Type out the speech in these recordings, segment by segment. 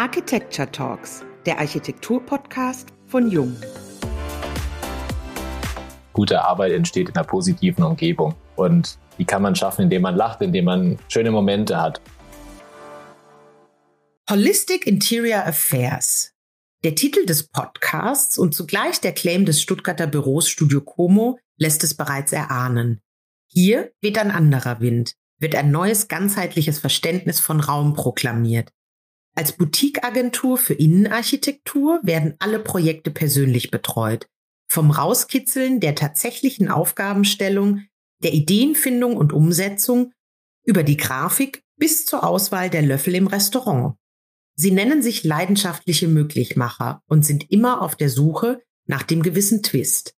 Architecture Talks, der Architektur-Podcast von Jung. Gute Arbeit entsteht in einer positiven Umgebung. Und die kann man schaffen, indem man lacht, indem man schöne Momente hat. Holistic Interior Affairs. Der Titel des Podcasts und zugleich der Claim des Stuttgarter Büros Studio Como lässt es bereits erahnen. Hier weht ein anderer Wind, wird ein neues ganzheitliches Verständnis von Raum proklamiert. Als Boutique-Agentur für Innenarchitektur werden alle Projekte persönlich betreut. Vom Rauskitzeln der tatsächlichen Aufgabenstellung, der Ideenfindung und Umsetzung über die Grafik bis zur Auswahl der Löffel im Restaurant. Sie nennen sich leidenschaftliche Möglichmacher und sind immer auf der Suche nach dem gewissen Twist.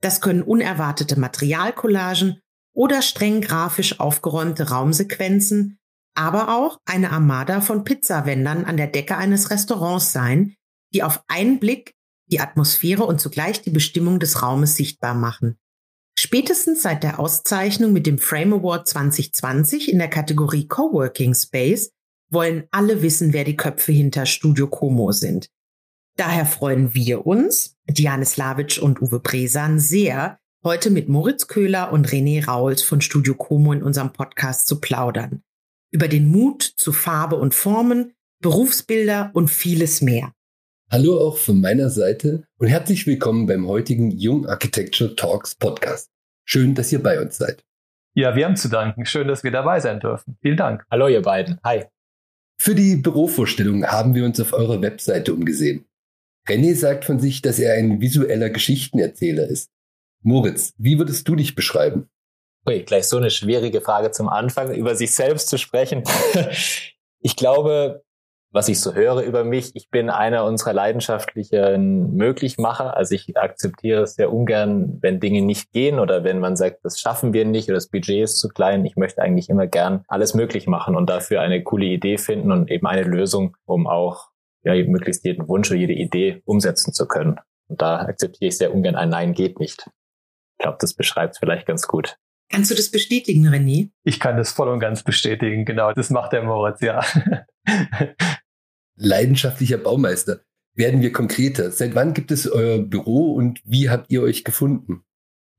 Das können unerwartete Materialcollagen oder streng grafisch aufgeräumte Raumsequenzen, aber auch eine Armada von Pizzawändern an der Decke eines Restaurants sein, die auf einen Blick die Atmosphäre und zugleich die Bestimmung des Raumes sichtbar machen. Spätestens seit der Auszeichnung mit dem Frame Award 2020 in der Kategorie Coworking Space wollen alle wissen, wer die Köpfe hinter Studio Como sind. Daher freuen wir uns, Diane Slavic und Uwe Bresan, sehr, heute mit Moritz Köhler und René Rauls von Studio Como in unserem Podcast zu plaudern. Über den Mut zu Farbe und Formen, Berufsbilder und vieles mehr. Hallo auch von meiner Seite und herzlich willkommen beim heutigen Young Architecture Talks Podcast. Schön, dass ihr bei uns seid. Ja, wir haben zu danken. Schön, dass wir dabei sein dürfen. Vielen Dank. Hallo, ihr beiden. Hi. Für die Bürovorstellung haben wir uns auf eurer Webseite umgesehen. René sagt von sich, dass er ein visueller Geschichtenerzähler ist. Moritz, wie würdest du dich beschreiben? Ui, gleich so eine schwierige Frage zum Anfang, über sich selbst zu sprechen. ich glaube, was ich so höre über mich, ich bin einer unserer leidenschaftlichen Möglichmacher. Also ich akzeptiere es sehr ungern, wenn Dinge nicht gehen oder wenn man sagt, das schaffen wir nicht oder das Budget ist zu klein. Ich möchte eigentlich immer gern alles möglich machen und dafür eine coole Idee finden und eben eine Lösung, um auch ja, möglichst jeden Wunsch oder jede Idee umsetzen zu können. Und da akzeptiere ich sehr ungern ein Nein geht nicht. Ich glaube, das beschreibt es vielleicht ganz gut. Kannst du das bestätigen, René? Ich kann das voll und ganz bestätigen, genau. Das macht der Moritz, ja. Leidenschaftlicher Baumeister. Werden wir konkreter. Seit wann gibt es euer Büro und wie habt ihr euch gefunden?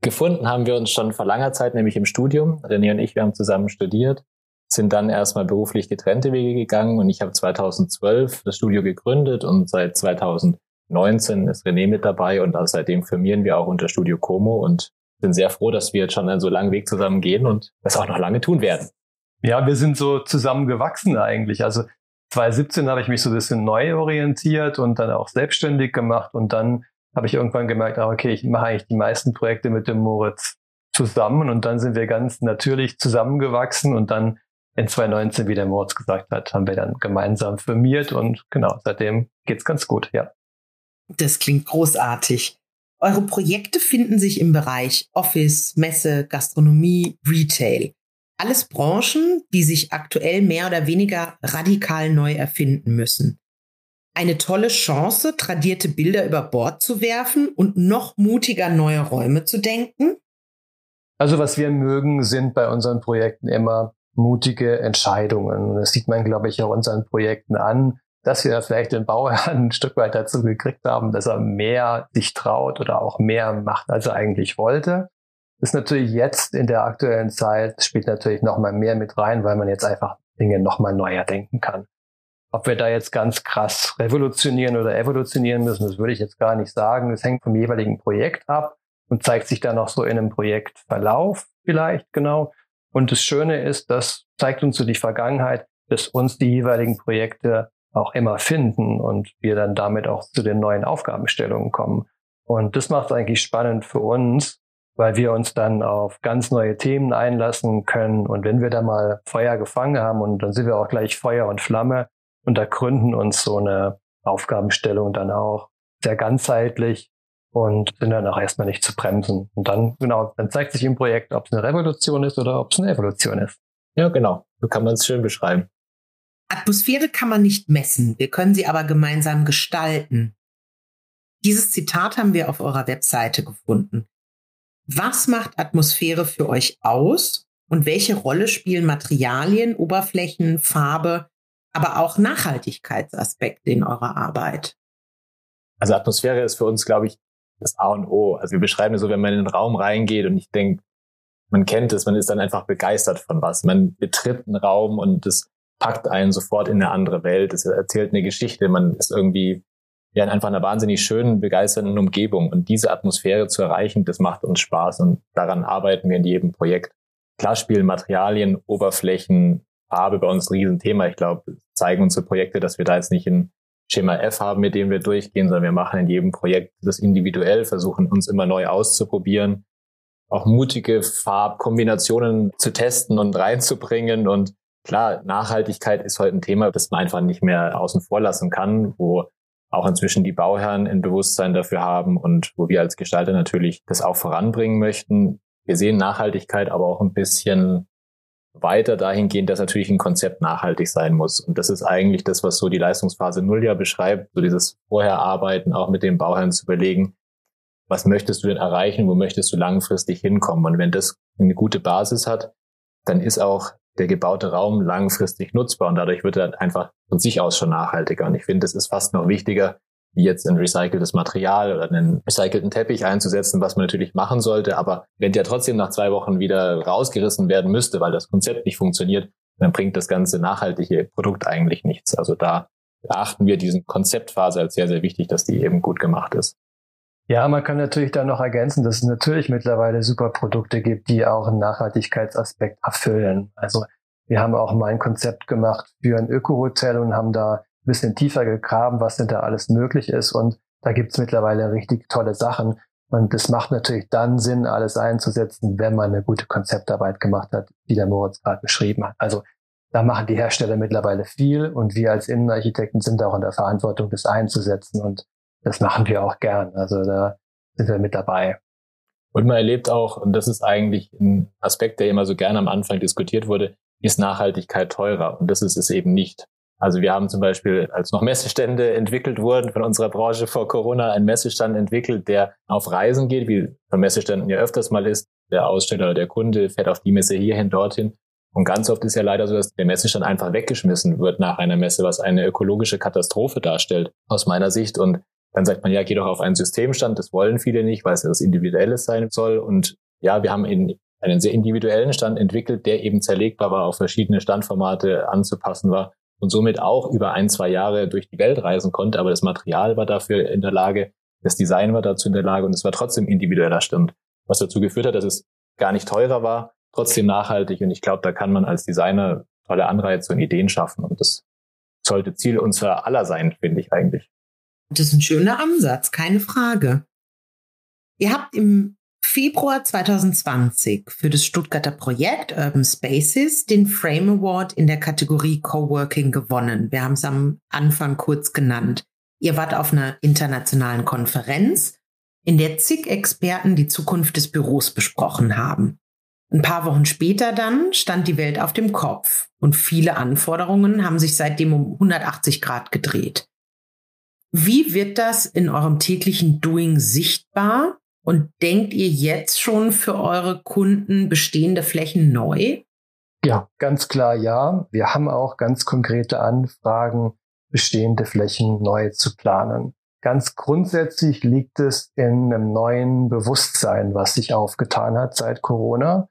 Gefunden haben wir uns schon vor langer Zeit, nämlich im Studium. René und ich, wir haben zusammen studiert, sind dann erstmal beruflich getrennte Wege gegangen und ich habe 2012 das Studio gegründet und seit 2000 19 ist René mit dabei und seitdem firmieren wir auch unter Studio Como und sind sehr froh, dass wir jetzt schon einen so langen Weg zusammen gehen und das auch noch lange tun werden. Ja, wir sind so zusammengewachsen eigentlich. Also 2017 habe ich mich so ein bisschen neu orientiert und dann auch selbstständig gemacht und dann habe ich irgendwann gemerkt, ah, okay, ich mache eigentlich die meisten Projekte mit dem Moritz zusammen und dann sind wir ganz natürlich zusammengewachsen und dann in 2019, wie der Moritz gesagt hat, haben wir dann gemeinsam firmiert und genau, seitdem geht's ganz gut, ja. Das klingt großartig. Eure Projekte finden sich im Bereich Office, Messe, Gastronomie, Retail. Alles Branchen, die sich aktuell mehr oder weniger radikal neu erfinden müssen. Eine tolle Chance, tradierte Bilder über Bord zu werfen und noch mutiger neue Räume zu denken? Also was wir mögen, sind bei unseren Projekten immer mutige Entscheidungen. Das sieht man, glaube ich, auch unseren Projekten an dass wir vielleicht den Bauherrn ein Stück weit dazu gekriegt haben, dass er mehr sich traut oder auch mehr macht, als er eigentlich wollte. Das ist natürlich jetzt in der aktuellen Zeit, spielt natürlich nochmal mehr mit rein, weil man jetzt einfach Dinge nochmal neuer denken kann. Ob wir da jetzt ganz krass revolutionieren oder evolutionieren müssen, das würde ich jetzt gar nicht sagen. Es hängt vom jeweiligen Projekt ab und zeigt sich dann noch so in einem Projektverlauf vielleicht genau. Und das Schöne ist, das zeigt uns so die Vergangenheit, dass uns die jeweiligen Projekte auch immer finden und wir dann damit auch zu den neuen Aufgabenstellungen kommen. Und das macht es eigentlich spannend für uns, weil wir uns dann auf ganz neue Themen einlassen können. Und wenn wir da mal Feuer gefangen haben und dann sind wir auch gleich Feuer und Flamme und da gründen uns so eine Aufgabenstellung dann auch sehr ganzheitlich und sind dann auch erstmal nicht zu bremsen. Und dann, genau, dann zeigt sich im Projekt, ob es eine Revolution ist oder ob es eine Evolution ist. Ja, genau. So kann man es schön beschreiben. Atmosphäre kann man nicht messen, wir können sie aber gemeinsam gestalten. Dieses Zitat haben wir auf eurer Webseite gefunden. Was macht Atmosphäre für euch aus und welche Rolle spielen Materialien, Oberflächen, Farbe aber auch Nachhaltigkeitsaspekte in eurer Arbeit. Also Atmosphäre ist für uns, glaube ich, das A und O. Also wir beschreiben es so, wenn man in den Raum reingeht und ich denke, man kennt es, man ist dann einfach begeistert von was. Man betritt einen Raum und das packt einen sofort in eine andere Welt. Es erzählt eine Geschichte. Man ist irgendwie ja in einfach einer wahnsinnig schönen, begeisternden Umgebung. Und diese Atmosphäre zu erreichen, das macht uns Spaß und daran arbeiten wir in jedem Projekt. Klar spielen Materialien, Oberflächen, Farbe bei uns ein Riesenthema. Ich glaube, zeigen unsere Projekte, dass wir da jetzt nicht ein Schema F haben, mit dem wir durchgehen, sondern wir machen in jedem Projekt das individuell, versuchen uns immer neu auszuprobieren, auch mutige Farbkombinationen zu testen und reinzubringen. Und klar, Nachhaltigkeit ist heute ein Thema, das man einfach nicht mehr außen vor lassen kann, wo auch inzwischen die Bauherren ein Bewusstsein dafür haben und wo wir als Gestalter natürlich das auch voranbringen möchten. Wir sehen Nachhaltigkeit aber auch ein bisschen weiter dahingehend, dass natürlich ein Konzept nachhaltig sein muss. Und das ist eigentlich das, was so die Leistungsphase Null ja beschreibt, so dieses Vorherarbeiten auch mit den Bauherren zu überlegen, was möchtest du denn erreichen, wo möchtest du langfristig hinkommen? Und wenn das eine gute Basis hat, dann ist auch der gebaute Raum langfristig nutzbar und dadurch wird er einfach von sich aus schon nachhaltiger. Und ich finde, das ist fast noch wichtiger, wie jetzt ein recyceltes Material oder einen recycelten Teppich einzusetzen, was man natürlich machen sollte. Aber wenn der trotzdem nach zwei Wochen wieder rausgerissen werden müsste, weil das Konzept nicht funktioniert, dann bringt das ganze nachhaltige Produkt eigentlich nichts. Also da beachten wir diesen Konzeptphase als sehr, sehr wichtig, dass die eben gut gemacht ist. Ja, man kann natürlich dann noch ergänzen, dass es natürlich mittlerweile super Produkte gibt, die auch einen Nachhaltigkeitsaspekt erfüllen. Also wir haben auch mal ein Konzept gemacht für ein Öko-Hotel und haben da ein bisschen tiefer gegraben, was denn da alles möglich ist. Und da gibt's mittlerweile richtig tolle Sachen. Und das macht natürlich dann Sinn, alles einzusetzen, wenn man eine gute Konzeptarbeit gemacht hat, wie der Moritz gerade beschrieben hat. Also da machen die Hersteller mittlerweile viel und wir als Innenarchitekten sind auch in der Verantwortung, das einzusetzen und das machen wir auch gern. Also da sind wir mit dabei. Und man erlebt auch, und das ist eigentlich ein Aspekt, der immer so gerne am Anfang diskutiert wurde, ist Nachhaltigkeit teurer? Und das ist es eben nicht. Also wir haben zum Beispiel, als noch Messestände entwickelt wurden von unserer Branche vor Corona, einen Messestand entwickelt, der auf Reisen geht, wie von Messeständen ja öfters mal ist. Der Aussteller oder der Kunde fährt auf die Messe hierhin, dorthin. Und ganz oft ist ja leider so, dass der Messestand einfach weggeschmissen wird nach einer Messe, was eine ökologische Katastrophe darstellt, aus meiner Sicht. Und dann sagt man, ja, geh doch auf einen Systemstand. Das wollen viele nicht, weil es ja das Individuelles sein soll. Und ja, wir haben in einen sehr individuellen Stand entwickelt, der eben zerlegbar war, auf verschiedene Standformate anzupassen war und somit auch über ein, zwei Jahre durch die Welt reisen konnte. Aber das Material war dafür in der Lage, das Design war dazu in der Lage und es war trotzdem individueller Stand, was dazu geführt hat, dass es gar nicht teurer war, trotzdem nachhaltig. Und ich glaube, da kann man als Designer tolle Anreize und Ideen schaffen. Und das sollte Ziel unserer aller sein, finde ich eigentlich. Das ist ein schöner Ansatz, keine Frage. Ihr habt im Februar 2020 für das Stuttgarter Projekt Urban Spaces den Frame Award in der Kategorie Coworking gewonnen. Wir haben es am Anfang kurz genannt. Ihr wart auf einer internationalen Konferenz, in der zig Experten die Zukunft des Büros besprochen haben. Ein paar Wochen später dann stand die Welt auf dem Kopf und viele Anforderungen haben sich seitdem um 180 Grad gedreht. Wie wird das in eurem täglichen Doing sichtbar? Und denkt ihr jetzt schon für eure Kunden bestehende Flächen neu? Ja, ganz klar ja. Wir haben auch ganz konkrete Anfragen, bestehende Flächen neu zu planen. Ganz grundsätzlich liegt es in einem neuen Bewusstsein, was sich aufgetan hat seit Corona.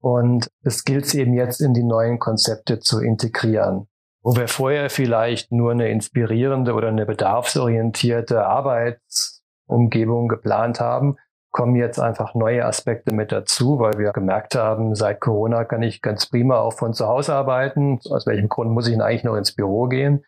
Und es gilt es eben jetzt in die neuen Konzepte zu integrieren. Wo wir vorher vielleicht nur eine inspirierende oder eine bedarfsorientierte Arbeitsumgebung geplant haben, kommen jetzt einfach neue Aspekte mit dazu, weil wir gemerkt haben, seit Corona kann ich ganz prima auch von zu Hause arbeiten. Aus welchem Grund muss ich denn eigentlich noch ins Büro gehen?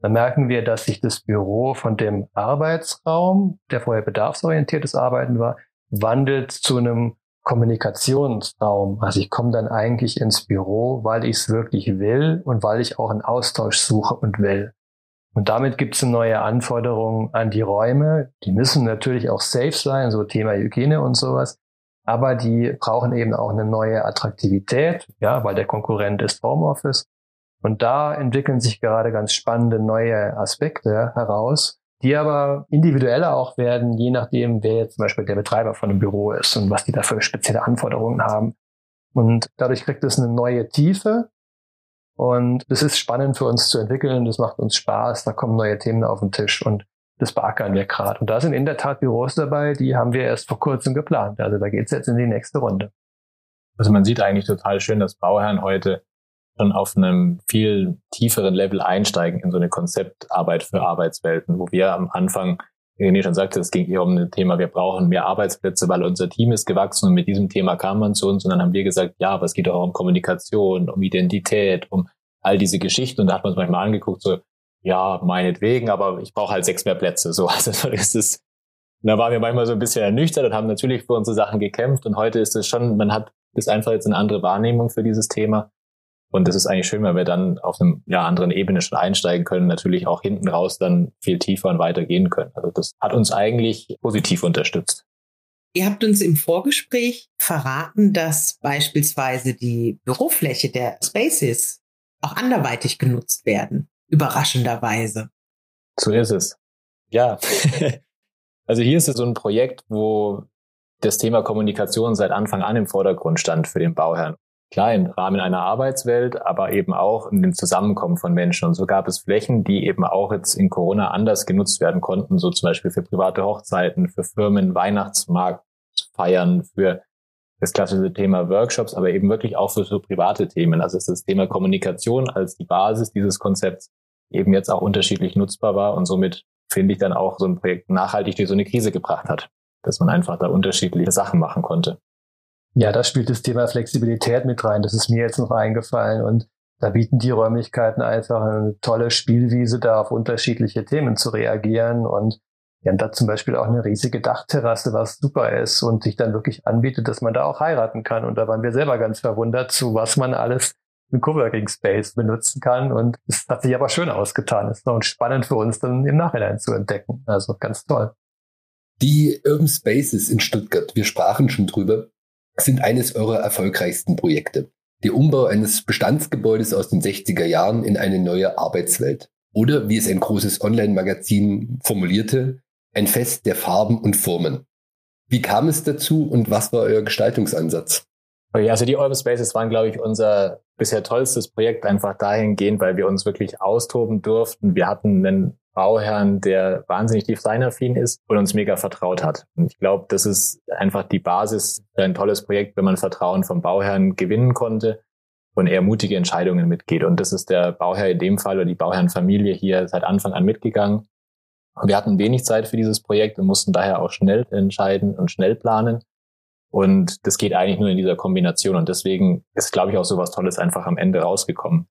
Dann merken wir, dass sich das Büro von dem Arbeitsraum, der vorher bedarfsorientiertes Arbeiten war, wandelt zu einem Kommunikationsraum. Also ich komme dann eigentlich ins Büro, weil ich es wirklich will und weil ich auch einen Austausch suche und will. Und damit gibt es neue Anforderungen an die Räume. Die müssen natürlich auch safe sein, so Thema Hygiene und sowas. Aber die brauchen eben auch eine neue Attraktivität, ja, weil der Konkurrent ist Homeoffice. Und da entwickeln sich gerade ganz spannende neue Aspekte heraus, die aber individueller auch werden, je nachdem, wer jetzt zum Beispiel der Betreiber von einem Büro ist und was die da für spezielle Anforderungen haben. Und dadurch kriegt es eine neue Tiefe. Und es ist spannend für uns zu entwickeln, das macht uns Spaß, da kommen neue Themen auf den Tisch und das beackern wir gerade. Und da sind in der Tat Büros dabei, die haben wir erst vor kurzem geplant. Also da geht's jetzt in die nächste Runde. Also man sieht eigentlich total schön, dass Bauherren heute schon auf einem viel tieferen Level einsteigen in so eine Konzeptarbeit für Arbeitswelten, wo wir am Anfang, wie René schon sagte, es ging hier um ein Thema, wir brauchen mehr Arbeitsplätze, weil unser Team ist gewachsen und mit diesem Thema kam man zu uns und dann haben wir gesagt, ja, es geht auch um Kommunikation, um Identität, um all diese Geschichten und da hat man uns manchmal angeguckt, so, ja, meinetwegen, aber ich brauche halt sechs mehr Plätze. So, also ist es, da waren wir manchmal so ein bisschen ernüchtert und haben natürlich für unsere Sachen gekämpft und heute ist es schon, man hat ist einfach jetzt eine andere Wahrnehmung für dieses Thema. Und das ist eigentlich schön, weil wir dann auf einem ja, anderen Ebene schon einsteigen können, natürlich auch hinten raus dann viel tiefer und weiter gehen können. Also das hat uns eigentlich positiv unterstützt. Ihr habt uns im Vorgespräch verraten, dass beispielsweise die Bürofläche der Spaces auch anderweitig genutzt werden, überraschenderweise. So ist es. Ja. also hier ist es so ein Projekt, wo das Thema Kommunikation seit Anfang an im Vordergrund stand für den Bauherrn. Klar, im Rahmen einer Arbeitswelt, aber eben auch in dem Zusammenkommen von Menschen. Und so gab es Flächen, die eben auch jetzt in Corona anders genutzt werden konnten, so zum Beispiel für private Hochzeiten, für Firmen, Weihnachtsmarkt, Feiern, für das klassische Thema Workshops, aber eben wirklich auch für so private Themen. Also ist das Thema Kommunikation als die Basis dieses Konzepts eben jetzt auch unterschiedlich nutzbar war und somit finde ich dann auch so ein Projekt nachhaltig durch so eine Krise gebracht hat dass man einfach da unterschiedliche Sachen machen konnte. Ja, da spielt das Thema Flexibilität mit rein. Das ist mir jetzt noch eingefallen und da bieten die Räumlichkeiten einfach eine tolle Spielwiese, da auf unterschiedliche Themen zu reagieren und wir haben da zum Beispiel auch eine riesige Dachterrasse, was super ist und sich dann wirklich anbietet, dass man da auch heiraten kann. Und da waren wir selber ganz verwundert, zu was man alles im Coworking Space benutzen kann. Und es hat sich aber schön ausgetan. Es ist noch spannend für uns dann im Nachhinein zu entdecken. Also ganz toll. Die Urban Spaces in Stuttgart, wir sprachen schon drüber, sind eines eurer erfolgreichsten Projekte. Der Umbau eines Bestandsgebäudes aus den 60er Jahren in eine neue Arbeitswelt. Oder, wie es ein großes Online-Magazin formulierte, ein Fest der Farben und Formen. Wie kam es dazu und was war euer Gestaltungsansatz? Ja, also die Urban Spaces waren, glaube ich, unser bisher tollstes Projekt einfach dahingehend, weil wir uns wirklich austoben durften. Wir hatten einen Bauherrn, der wahnsinnig designaffin ist und uns mega vertraut hat. Und ich glaube, das ist einfach die Basis für ein tolles Projekt, wenn man Vertrauen vom Bauherrn gewinnen konnte und er mutige Entscheidungen mitgeht. Und das ist der Bauherr in dem Fall oder die Bauherrenfamilie hier seit Anfang an mitgegangen. Wir hatten wenig Zeit für dieses Projekt und mussten daher auch schnell entscheiden und schnell planen. Und das geht eigentlich nur in dieser Kombination. Und deswegen ist, glaube ich, auch so was Tolles einfach am Ende rausgekommen.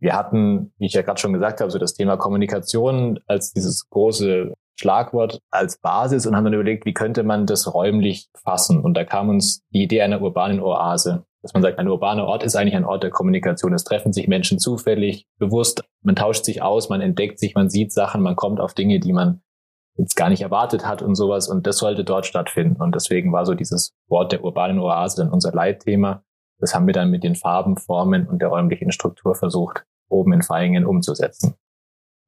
Wir hatten, wie ich ja gerade schon gesagt habe, so das Thema Kommunikation als dieses große Schlagwort als Basis und haben dann überlegt, wie könnte man das räumlich fassen? Und da kam uns die Idee einer urbanen Oase, dass man sagt, ein urbaner Ort ist eigentlich ein Ort der Kommunikation. Es treffen sich Menschen zufällig, bewusst, man tauscht sich aus, man entdeckt sich, man sieht Sachen, man kommt auf Dinge, die man jetzt gar nicht erwartet hat und sowas. Und das sollte dort stattfinden. Und deswegen war so dieses Wort der urbanen Oase dann unser Leitthema. Das haben wir dann mit den Farben, Formen und der räumlichen Struktur versucht, oben in Feingen umzusetzen.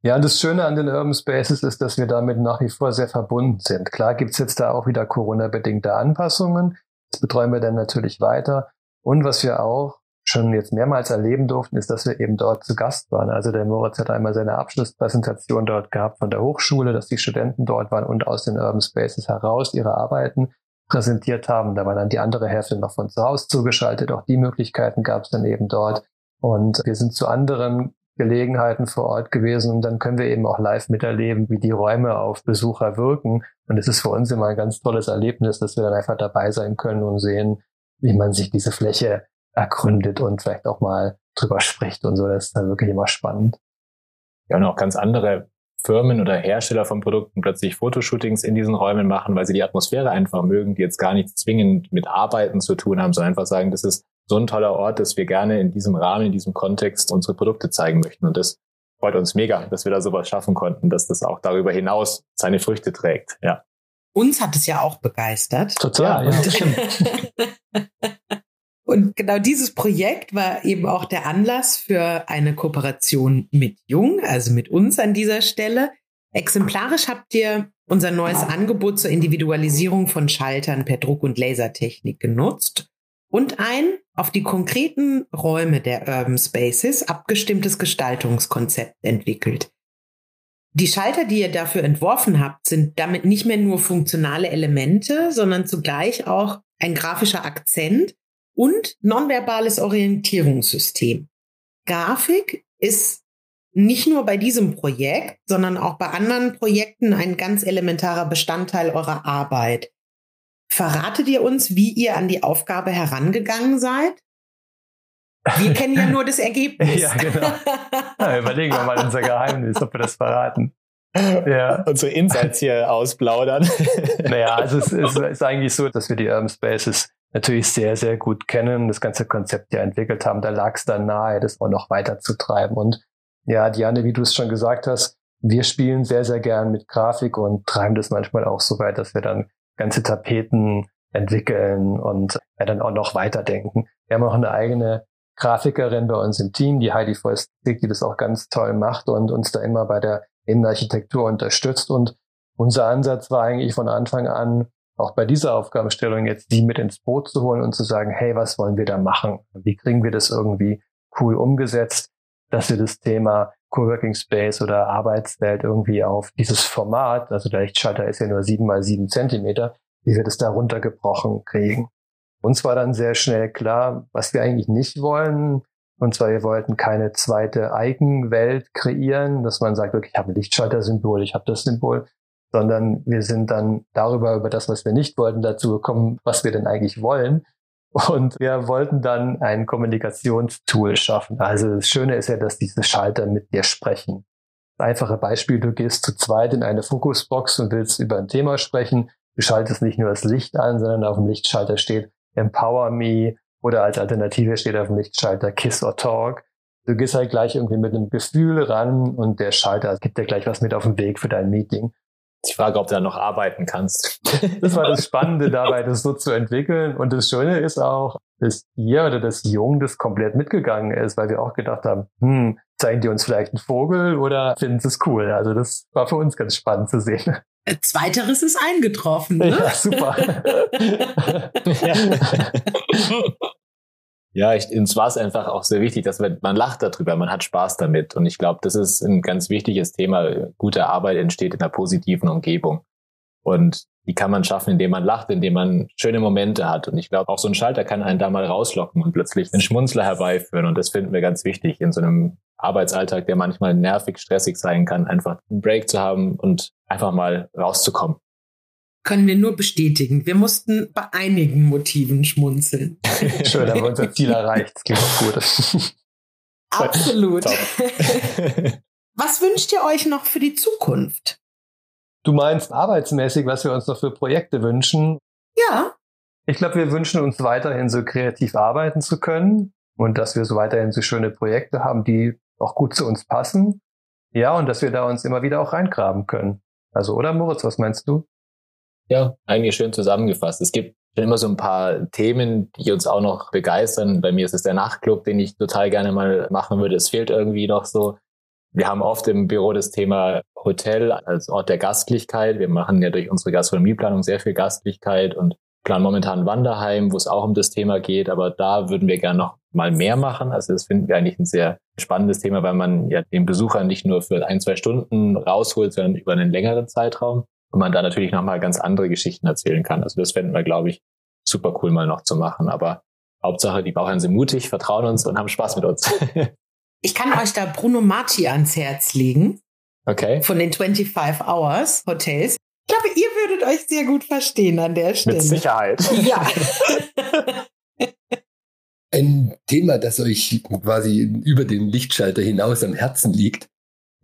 Ja, und das Schöne an den Urban Spaces ist, dass wir damit nach wie vor sehr verbunden sind. Klar gibt's jetzt da auch wieder Corona-bedingte Anpassungen. Das betreuen wir dann natürlich weiter. Und was wir auch schon jetzt mehrmals erleben durften, ist, dass wir eben dort zu Gast waren. Also der Moritz hat einmal seine Abschlusspräsentation dort gehabt von der Hochschule, dass die Studenten dort waren und aus den Urban Spaces heraus ihre Arbeiten präsentiert haben. Da war dann die andere Hälfte noch von zu Hause zugeschaltet. Auch die Möglichkeiten gab es dann eben dort. Und wir sind zu anderen Gelegenheiten vor Ort gewesen und dann können wir eben auch live miterleben, wie die Räume auf Besucher wirken. Und es ist für uns immer ein ganz tolles Erlebnis, dass wir dann einfach dabei sein können und sehen, wie man sich diese Fläche ergründet und vielleicht auch mal drüber spricht und so. Das ist dann wirklich immer spannend. Ja, und auch ganz andere Firmen oder Hersteller von Produkten plötzlich Fotoshootings in diesen Räumen machen, weil sie die Atmosphäre einfach mögen, die jetzt gar nichts zwingend mit Arbeiten zu tun haben, sondern einfach sagen, das ist so ein toller Ort, dass wir gerne in diesem Rahmen, in diesem Kontext unsere Produkte zeigen möchten. Und das freut uns mega, dass wir da sowas schaffen konnten, dass das auch darüber hinaus seine Früchte trägt. Ja. Uns hat es ja auch begeistert. Total, ja. ja. Und genau dieses Projekt war eben auch der Anlass für eine Kooperation mit Jung, also mit uns an dieser Stelle. Exemplarisch habt ihr unser neues Angebot zur Individualisierung von Schaltern per Druck- und Lasertechnik genutzt und ein auf die konkreten Räume der Urban Spaces abgestimmtes Gestaltungskonzept entwickelt. Die Schalter, die ihr dafür entworfen habt, sind damit nicht mehr nur funktionale Elemente, sondern zugleich auch ein grafischer Akzent und nonverbales Orientierungssystem. Grafik ist nicht nur bei diesem Projekt, sondern auch bei anderen Projekten ein ganz elementarer Bestandteil eurer Arbeit. Verratet ihr uns, wie ihr an die Aufgabe herangegangen seid? Wir kennen ja nur das Ergebnis. ja, genau. Ja, überlegen wir mal unser Geheimnis, ob wir das verraten. Ja. Unsere Insights hier ausplaudern. naja, also es ist, ist eigentlich so, dass wir die Urban Spaces natürlich sehr, sehr gut kennen, das ganze Konzept ja entwickelt haben. Da lag es dann nahe, das auch noch weiter zu treiben. Und ja, Diane, wie du es schon gesagt hast, wir spielen sehr, sehr gern mit Grafik und treiben das manchmal auch so weit, dass wir dann ganze Tapeten entwickeln und ja, dann auch noch weiterdenken. Wir haben auch eine eigene Grafikerin bei uns im Team, die Heidi Voistig, die das auch ganz toll macht und uns da immer bei der Innenarchitektur unterstützt. Und unser Ansatz war eigentlich von Anfang an, auch bei dieser Aufgabenstellung jetzt die mit ins Boot zu holen und zu sagen, hey, was wollen wir da machen? Wie kriegen wir das irgendwie cool umgesetzt, dass wir das Thema Coworking Space oder Arbeitswelt irgendwie auf dieses Format, also der Lichtschalter ist ja nur sieben mal sieben Zentimeter, wie wir das da runtergebrochen kriegen. Uns war dann sehr schnell klar, was wir eigentlich nicht wollen. Und zwar, wir wollten keine zweite Eigenwelt kreieren, dass man sagt, okay, ich habe ein Lichtschalter-Symbol, ich habe das Symbol, sondern wir sind dann darüber, über das, was wir nicht wollten, dazu gekommen, was wir denn eigentlich wollen. Und wir wollten dann ein Kommunikationstool schaffen. Also das Schöne ist ja, dass diese Schalter mit dir sprechen. Einfache Beispiel, du gehst zu zweit in eine Fokusbox und willst über ein Thema sprechen. Du schaltest nicht nur das Licht an, sondern auf dem Lichtschalter steht Empower Me oder als Alternative steht auf dem Lichtschalter Kiss or Talk. Du gehst halt gleich irgendwie mit einem Gefühl ran und der Schalter gibt dir gleich was mit auf den Weg für dein Meeting. Ich frage, ob du da noch arbeiten kannst. Das war das Spannende dabei, das so zu entwickeln. Und das Schöne ist auch, dass ihr oder das Jung das komplett mitgegangen ist, weil wir auch gedacht haben, hm, zeigen die uns vielleicht einen Vogel oder finden sie es cool? Also das war für uns ganz spannend zu sehen. Äh, zweiteres ist eingetroffen, ne? Ja, super. ja. Ja, ich, uns war es einfach auch sehr wichtig, dass man, man lacht darüber, man hat Spaß damit. Und ich glaube, das ist ein ganz wichtiges Thema. Gute Arbeit entsteht in einer positiven Umgebung. Und die kann man schaffen, indem man lacht, indem man schöne Momente hat. Und ich glaube, auch so ein Schalter kann einen da mal rauslocken und plötzlich einen Schmunzler herbeiführen. Und das finden wir ganz wichtig in so einem Arbeitsalltag, der manchmal nervig, stressig sein kann, einfach einen Break zu haben und einfach mal rauszukommen können wir nur bestätigen. Wir mussten bei einigen Motiven schmunzeln. Schön, haben wir unser Ziel erreicht. Das klingt auch gut. Absolut. was wünscht ihr euch noch für die Zukunft? Du meinst arbeitsmäßig, was wir uns noch für Projekte wünschen? Ja. Ich glaube, wir wünschen uns weiterhin so kreativ arbeiten zu können und dass wir so weiterhin so schöne Projekte haben, die auch gut zu uns passen. Ja, und dass wir da uns immer wieder auch reingraben können. Also, oder Moritz, was meinst du? Ja, eigentlich schön zusammengefasst. Es gibt schon immer so ein paar Themen, die uns auch noch begeistern. Bei mir ist es der Nachtclub, den ich total gerne mal machen würde. Es fehlt irgendwie noch so. Wir haben oft im Büro das Thema Hotel als Ort der Gastlichkeit. Wir machen ja durch unsere Gastronomieplanung sehr viel Gastlichkeit und planen momentan Wanderheim, wo es auch um das Thema geht. Aber da würden wir gerne noch mal mehr machen. Also das finden wir eigentlich ein sehr spannendes Thema, weil man ja den Besucher nicht nur für ein, zwei Stunden rausholt, sondern über einen längeren Zeitraum und man da natürlich nochmal ganz andere Geschichten erzählen kann. Also das fänden wir, glaube ich, super cool mal noch zu machen. Aber Hauptsache, die Bauherren sind mutig, vertrauen uns und haben Spaß mit uns. ich kann euch da Bruno Marti ans Herz legen. Okay. Von den 25 Hours Hotels. Ich glaube, ihr würdet euch sehr gut verstehen an der Stelle. Mit Sicherheit. Ja. Ein Thema, das euch quasi über den Lichtschalter hinaus am Herzen liegt,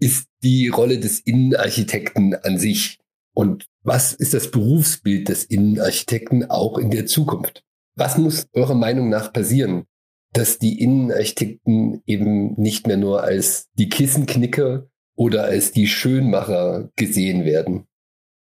ist die Rolle des Innenarchitekten an sich. Und was ist das Berufsbild des Innenarchitekten auch in der Zukunft? Was muss eurer Meinung nach passieren, dass die Innenarchitekten eben nicht mehr nur als die Kissenknicker oder als die Schönmacher gesehen werden?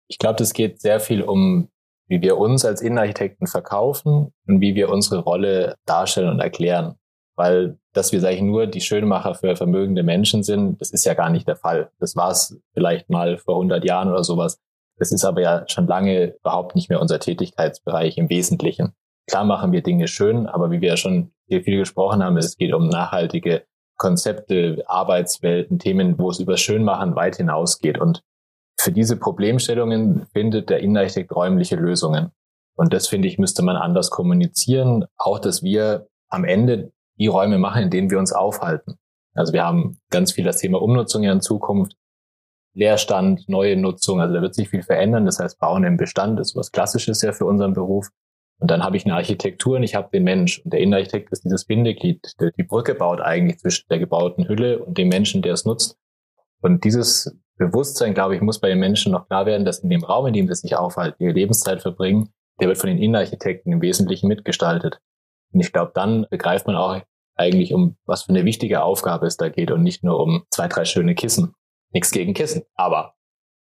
Ich glaube, das geht sehr viel um, wie wir uns als Innenarchitekten verkaufen und wie wir unsere Rolle darstellen und erklären. Weil, dass wir, sage ich, nur die Schönmacher für vermögende Menschen sind, das ist ja gar nicht der Fall. Das war es vielleicht mal vor 100 Jahren oder sowas. Das ist aber ja schon lange überhaupt nicht mehr unser Tätigkeitsbereich im Wesentlichen. Klar machen wir Dinge schön, aber wie wir ja schon hier viel gesprochen haben, es geht um nachhaltige Konzepte, Arbeitswelten, Themen, wo es über Schönmachen weit hinausgeht. Und für diese Problemstellungen findet der Innenarchitekt räumliche Lösungen. Und das finde ich, müsste man anders kommunizieren. Auch, dass wir am Ende die Räume machen, in denen wir uns aufhalten. Also wir haben ganz viel das Thema Umnutzung ja in Zukunft. Leerstand, neue Nutzung, also da wird sich viel verändern. Das heißt, Bauen im Bestand ist was Klassisches ja für unseren Beruf. Und dann habe ich eine Architektur und ich habe den Mensch. Und der Innenarchitekt ist dieses Bindeglied, der die Brücke baut eigentlich zwischen der gebauten Hülle und dem Menschen, der es nutzt. Und dieses Bewusstsein, glaube ich, muss bei den Menschen noch klar werden, dass in dem Raum, in dem sie sich aufhalten, ihre Lebenszeit verbringen, der wird von den Innenarchitekten im Wesentlichen mitgestaltet. Und ich glaube, dann begreift man auch eigentlich, um was für eine wichtige Aufgabe es da geht und nicht nur um zwei, drei schöne Kissen. Nichts gegen Kissen, aber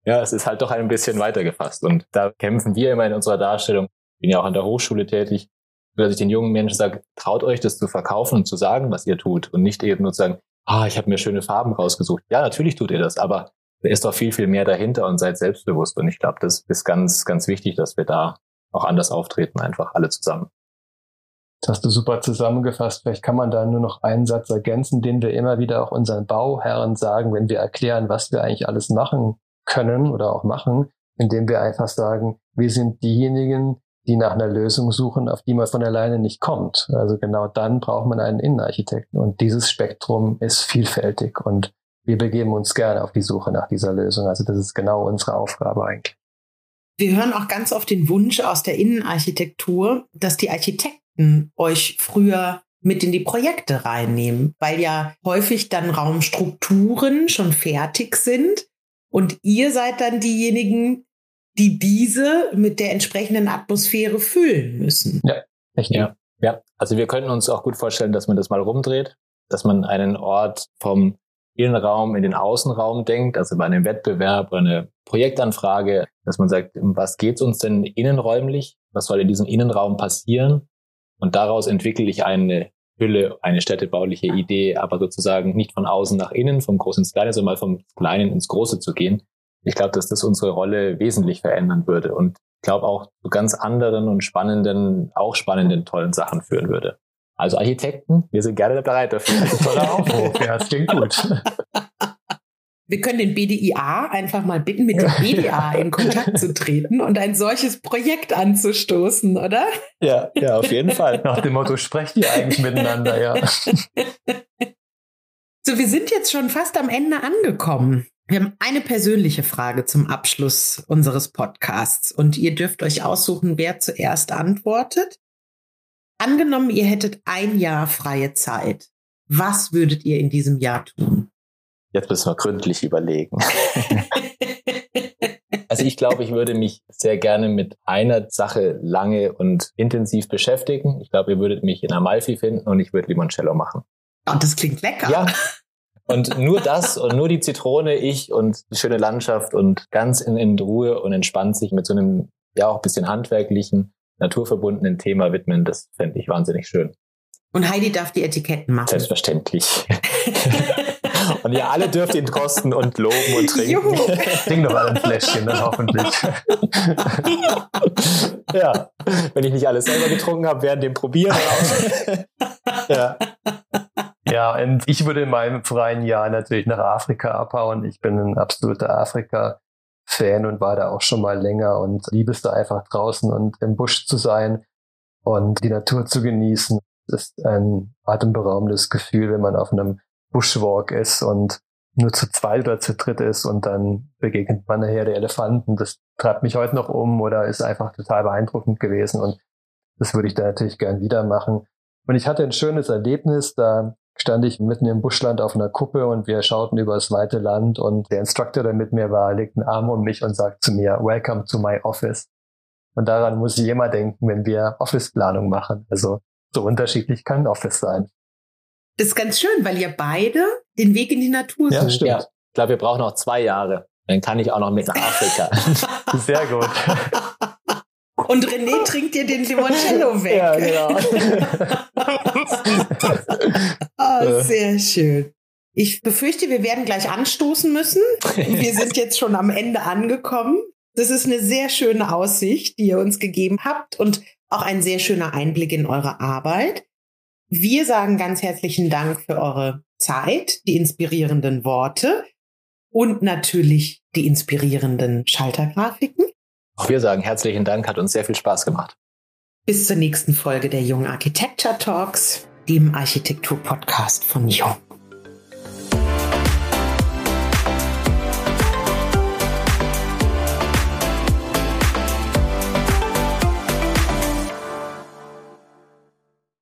ja, es ist halt doch ein bisschen weiter gefasst. Und da kämpfen wir immer in unserer Darstellung bin ja auch an der Hochschule tätig, dass ich den jungen Menschen sage, traut euch das zu verkaufen und zu sagen, was ihr tut und nicht eben nur zu sagen, ah, ich habe mir schöne Farben rausgesucht. Ja, natürlich tut ihr das, aber da ist doch viel, viel mehr dahinter und seid selbstbewusst. Und ich glaube, das ist ganz, ganz wichtig, dass wir da auch anders auftreten, einfach alle zusammen. Das hast du super zusammengefasst. Vielleicht kann man da nur noch einen Satz ergänzen, den wir immer wieder auch unseren Bauherren sagen, wenn wir erklären, was wir eigentlich alles machen können oder auch machen, indem wir einfach sagen, wir sind diejenigen, die nach einer Lösung suchen, auf die man von alleine nicht kommt. Also genau dann braucht man einen Innenarchitekten. Und dieses Spektrum ist vielfältig und wir begeben uns gerne auf die Suche nach dieser Lösung. Also das ist genau unsere Aufgabe eigentlich. Wir hören auch ganz oft den Wunsch aus der Innenarchitektur, dass die Architekten euch früher mit in die Projekte reinnehmen, weil ja häufig dann Raumstrukturen schon fertig sind und ihr seid dann diejenigen, die diese mit der entsprechenden Atmosphäre füllen müssen. Ja, echt. Ja. ja, also wir könnten uns auch gut vorstellen, dass man das mal rumdreht, dass man einen Ort vom Innenraum in den Außenraum denkt, also bei einem Wettbewerb oder einer Projektanfrage, dass man sagt, um was geht's uns denn innenräumlich? Was soll in diesem Innenraum passieren? Und daraus entwickle ich eine Hülle, eine städtebauliche Idee, aber sozusagen nicht von außen nach innen, vom Großen ins Kleine, sondern mal vom Kleinen ins Große zu gehen ich glaube, dass das unsere Rolle wesentlich verändern würde und ich glaube auch zu ganz anderen und spannenden, auch spannenden, tollen Sachen führen würde. Also Architekten, wir sind gerne bereit dafür. Das ist ein toller Aufruf. ja, das klingt gut. Wir können den BDIA einfach mal bitten, mit dem BDA in Kontakt zu treten und ein solches Projekt anzustoßen, oder? Ja, ja, auf jeden Fall. Nach dem Motto, sprecht ihr eigentlich miteinander, ja. So, wir sind jetzt schon fast am Ende angekommen. Wir haben eine persönliche Frage zum Abschluss unseres Podcasts und ihr dürft euch aussuchen, wer zuerst antwortet. Angenommen, ihr hättet ein Jahr freie Zeit. Was würdet ihr in diesem Jahr tun? Jetzt müssen wir gründlich überlegen. also ich glaube, ich würde mich sehr gerne mit einer Sache lange und intensiv beschäftigen. Ich glaube, ihr würdet mich in Amalfi finden und ich würde Limoncello machen. Oh, das klingt lecker. Ja, und nur das und nur die Zitrone, ich und die schöne Landschaft und ganz in, in Ruhe und entspannt sich mit so einem, ja, auch bisschen handwerklichen, naturverbundenen Thema widmen, das fände ich wahnsinnig schön. Und Heidi darf die Etiketten machen. Selbstverständlich. und ihr alle dürft ihn kosten und loben und trinken. Trink doch alle ein Fläschchen, dann hoffentlich. ja, wenn ich nicht alles selber getrunken habe, während dem Probieren. ja. Ja, und ich würde in meinem freien Jahr natürlich nach Afrika abhauen. Ich bin ein absoluter Afrika-Fan und war da auch schon mal länger und liebe es da einfach draußen und im Busch zu sein und die Natur zu genießen. Das ist ein atemberaubendes Gefühl, wenn man auf einem Bushwalk ist und nur zu zweit oder zu dritt ist und dann begegnet man nachher der Elefanten. Das treibt mich heute noch um oder ist einfach total beeindruckend gewesen und das würde ich da natürlich gern wieder machen. Und ich hatte ein schönes Erlebnis, da stand ich mitten im Buschland auf einer Kuppe und wir schauten über das weite Land und der Instructor, der mit mir war, legt einen Arm um mich und sagt zu mir, Welcome to my office. Und daran muss ich immer denken, wenn wir Office-Planung machen. Also so unterschiedlich kann Office sein. Das ist ganz schön, weil ihr beide den Weg in die Natur ja, sucht. Stimmt. Ja, ich glaube, wir brauchen noch zwei Jahre. Dann kann ich auch noch mit nach Afrika. Sehr gut. Und René trinkt dir den Limoncello weg. Ja, genau. oh, sehr schön. Ich befürchte, wir werden gleich anstoßen müssen. Wir sind jetzt schon am Ende angekommen. Das ist eine sehr schöne Aussicht, die ihr uns gegeben habt. Und Auch ein sehr schöner Einblick in eure Arbeit. Wir sagen ganz herzlichen Dank für eure Zeit, die inspirierenden Worte und natürlich die inspirierenden Schaltergrafiken. Auch wir sagen herzlichen Dank, hat uns sehr viel Spaß gemacht. Bis zur nächsten Folge der Jung Architecture Talks, dem Architektur-Podcast von Jung.